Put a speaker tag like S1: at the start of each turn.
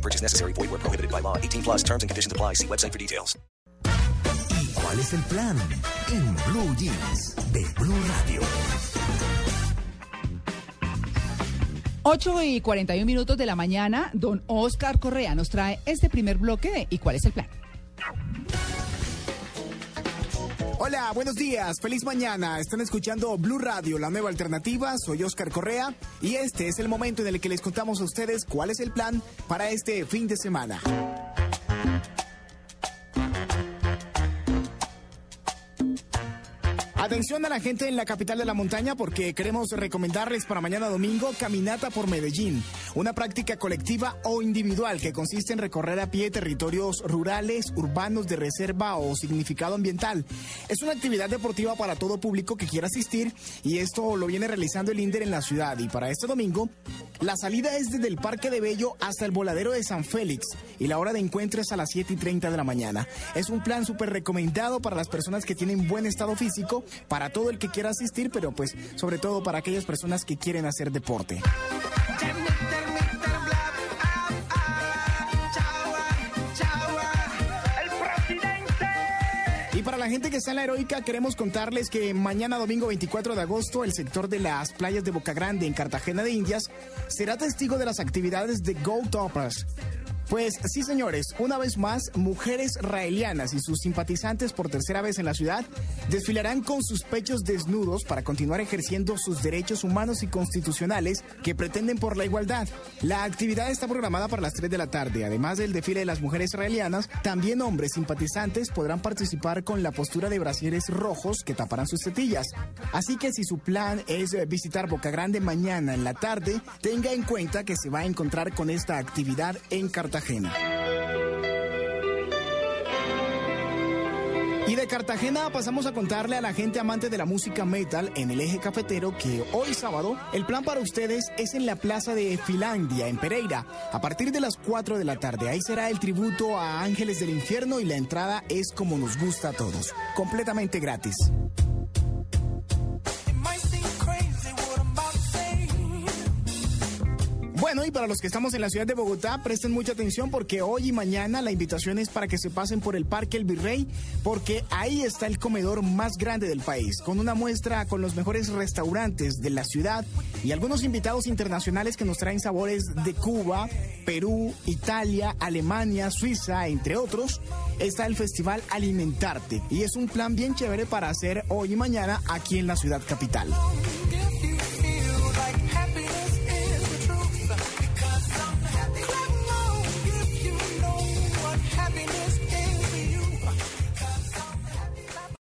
S1: No purchase necessary. Void where prohibited by law. 18 plus terms and conditions apply. See website for details.
S2: ¿Y cuál es el plan? En Blue Jeans de Blue Radio.
S3: 8 y 41 minutos de la mañana, don Oscar Correa nos trae este primer bloque de ¿Y cuál es el plan?
S4: Hola, buenos días, feliz mañana. Están escuchando Blue Radio, la nueva alternativa. Soy Oscar Correa y este es el momento en el que les contamos a ustedes cuál es el plan para este fin de semana. Atención a la gente en la capital de la montaña porque queremos recomendarles para mañana domingo Caminata por Medellín, una práctica colectiva o individual que consiste en recorrer a pie territorios rurales, urbanos de reserva o significado ambiental. Es una actividad deportiva para todo público que quiera asistir y esto lo viene realizando el INDER en la ciudad y para este domingo la salida es desde el Parque de Bello hasta el voladero de San Félix y la hora de encuentro es a las 7 y 30 de la mañana. Es un plan súper recomendado para las personas que tienen buen estado físico para todo el que quiera asistir, pero pues sobre todo para aquellas personas que quieren hacer deporte. Y para la gente que está en la heroica, queremos contarles que mañana domingo 24 de agosto, el sector de las playas de Boca Grande en Cartagena de Indias será testigo de las actividades de Go Toppers. Pues sí, señores, una vez más, mujeres raelianas y sus simpatizantes por tercera vez en la ciudad desfilarán con sus pechos desnudos para continuar ejerciendo sus derechos humanos y constitucionales que pretenden por la igualdad. La actividad está programada para las 3 de la tarde. Además del desfile de las mujeres raelianas, también hombres simpatizantes podrán participar con la postura de brasieres rojos que taparán sus tetillas. Así que si su plan es visitar Boca Grande mañana en la tarde, tenga en cuenta que se va a encontrar con esta actividad en Cartagena. Y de Cartagena pasamos a contarle a la gente amante de la música metal en el eje cafetero que hoy sábado el plan para ustedes es en la plaza de Finlandia, en Pereira, a partir de las 4 de la tarde. Ahí será el tributo a Ángeles del Infierno y la entrada es como nos gusta a todos, completamente gratis. Bueno, y para los que estamos en la ciudad de Bogotá, presten mucha atención porque hoy y mañana la invitación es para que se pasen por el Parque El Virrey, porque ahí está el comedor más grande del país, con una muestra con los mejores restaurantes de la ciudad y algunos invitados internacionales que nos traen sabores de Cuba, Perú, Italia, Alemania, Suiza, entre otros. Está el Festival Alimentarte y es un plan bien chévere para hacer hoy y mañana aquí en la ciudad capital.